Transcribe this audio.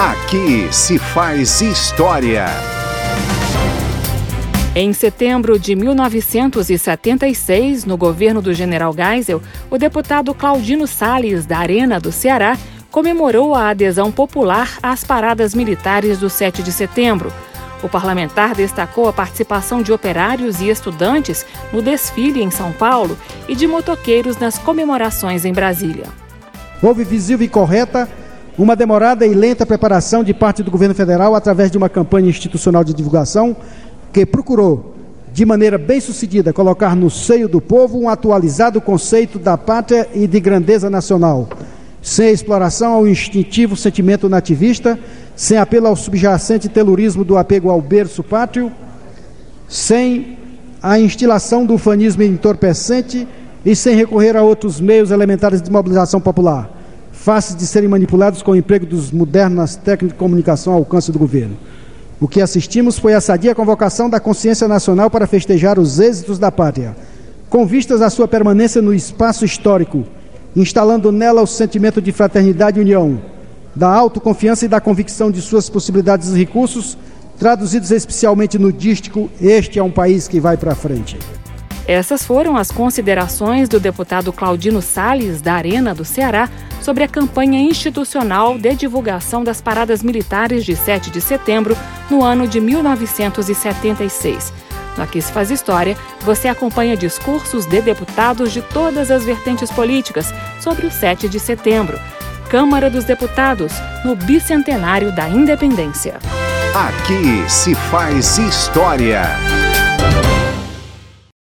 Aqui se faz história. Em setembro de 1976, no governo do general Geisel, o deputado Claudino Salles, da Arena do Ceará, comemorou a adesão popular às paradas militares do 7 de setembro. O parlamentar destacou a participação de operários e estudantes no desfile em São Paulo e de motoqueiros nas comemorações em Brasília. Houve visível e correta uma demorada e lenta preparação de parte do governo federal através de uma campanha institucional de divulgação que procurou, de maneira bem sucedida, colocar no seio do povo um atualizado conceito da pátria e de grandeza nacional, sem exploração ao instintivo sentimento nativista, sem apelo ao subjacente telurismo do apego ao berço pátrio, sem a instilação do ufanismo entorpecente e sem recorrer a outros meios elementares de mobilização popular fáceis de serem manipulados com o emprego dos modernas técnicas de comunicação ao alcance do governo. O que assistimos foi a sadia convocação da consciência nacional para festejar os êxitos da pátria, com vistas à sua permanência no espaço histórico, instalando nela o sentimento de fraternidade e união, da autoconfiança e da convicção de suas possibilidades e recursos, traduzidos especialmente no dístico Este é um país que vai para frente. Essas foram as considerações do deputado Claudino Sales da Arena do Ceará sobre a campanha institucional de divulgação das paradas militares de 7 de setembro no ano de 1976. No Aqui se faz história, você acompanha discursos de deputados de todas as vertentes políticas sobre o 7 de setembro. Câmara dos Deputados, no bicentenário da Independência. Aqui se faz história.